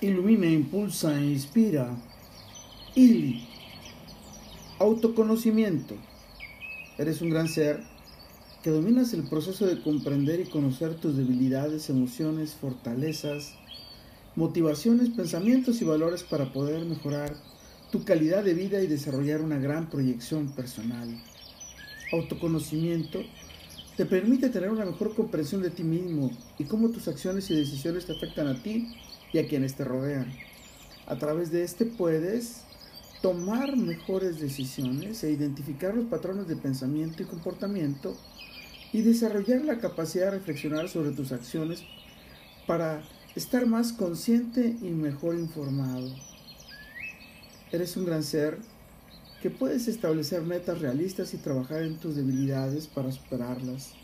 ilumina, impulsa e inspira. Ili. Autoconocimiento. Eres un gran ser que dominas el proceso de comprender y conocer tus debilidades, emociones, fortalezas, motivaciones, pensamientos y valores para poder mejorar tu calidad de vida y desarrollar una gran proyección personal. Autoconocimiento te permite tener una mejor comprensión de ti mismo y cómo tus acciones y decisiones te afectan a ti y a quienes te rodean. A través de este puedes tomar mejores decisiones e identificar los patrones de pensamiento y comportamiento y desarrollar la capacidad de reflexionar sobre tus acciones para estar más consciente y mejor informado. Eres un gran ser que puedes establecer metas realistas y trabajar en tus debilidades para superarlas.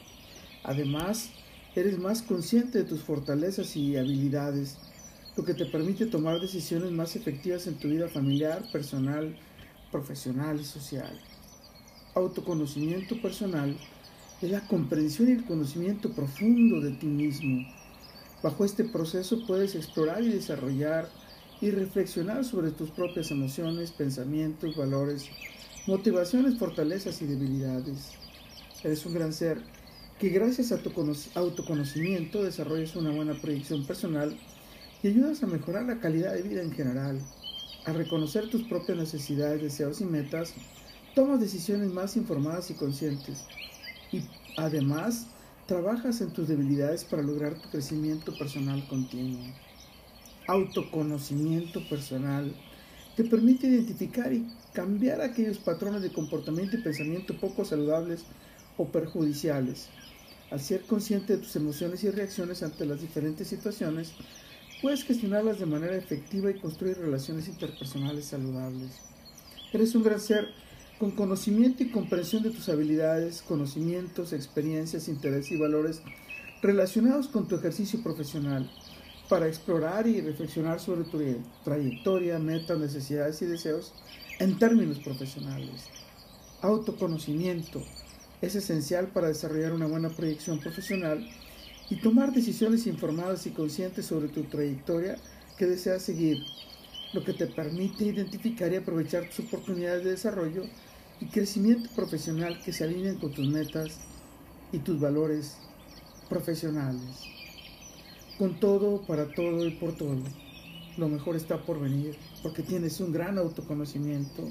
Además, eres más consciente de tus fortalezas y habilidades, lo que te permite tomar decisiones más efectivas en tu vida familiar, personal, profesional y social. Autoconocimiento personal es la comprensión y el conocimiento profundo de ti mismo. Bajo este proceso puedes explorar y desarrollar y reflexionar sobre tus propias emociones, pensamientos, valores, motivaciones, fortalezas y debilidades. Eres un gran ser que gracias a tu autoconocimiento desarrollas una buena proyección personal y ayudas a mejorar la calidad de vida en general. Al reconocer tus propias necesidades, deseos y metas, tomas decisiones más informadas y conscientes. Y además, trabajas en tus debilidades para lograr tu crecimiento personal continuo autoconocimiento personal te permite identificar y cambiar aquellos patrones de comportamiento y pensamiento poco saludables o perjudiciales. Al ser consciente de tus emociones y reacciones ante las diferentes situaciones, puedes gestionarlas de manera efectiva y construir relaciones interpersonales saludables. Eres un gran ser con conocimiento y comprensión de tus habilidades, conocimientos, experiencias, intereses y valores relacionados con tu ejercicio profesional para explorar y reflexionar sobre tu trayectoria, metas, necesidades y deseos en términos profesionales. Autoconocimiento es esencial para desarrollar una buena proyección profesional y tomar decisiones informadas y conscientes sobre tu trayectoria que deseas seguir, lo que te permite identificar y aprovechar tus oportunidades de desarrollo y crecimiento profesional que se alineen con tus metas y tus valores profesionales con todo, para todo y por todo. Lo mejor está por venir, porque tienes un gran autoconocimiento.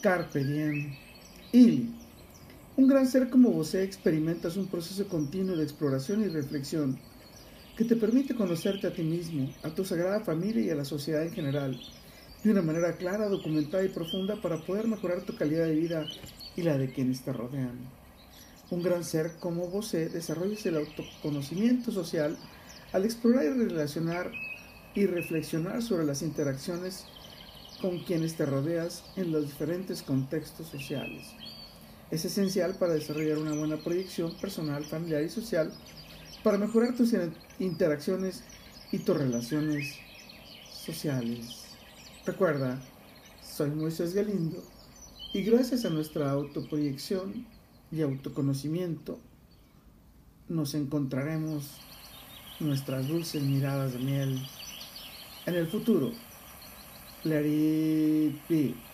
Carpe diem. Y un gran ser como vos experimentas un proceso continuo de exploración y reflexión que te permite conocerte a ti mismo, a tu sagrada familia y a la sociedad en general, de una manera clara, documentada y profunda para poder mejorar tu calidad de vida y la de quienes te rodean. Un gran ser como vos desarrollas el autoconocimiento social al explorar y relacionar y reflexionar sobre las interacciones con quienes te rodeas en los diferentes contextos sociales. Es esencial para desarrollar una buena proyección personal, familiar y social, para mejorar tus interacciones y tus relaciones sociales. Recuerda, soy Moisés Galindo y gracias a nuestra autoproyección y autoconocimiento nos encontraremos nuestras dulces miradas de miel. En el futuro, let it.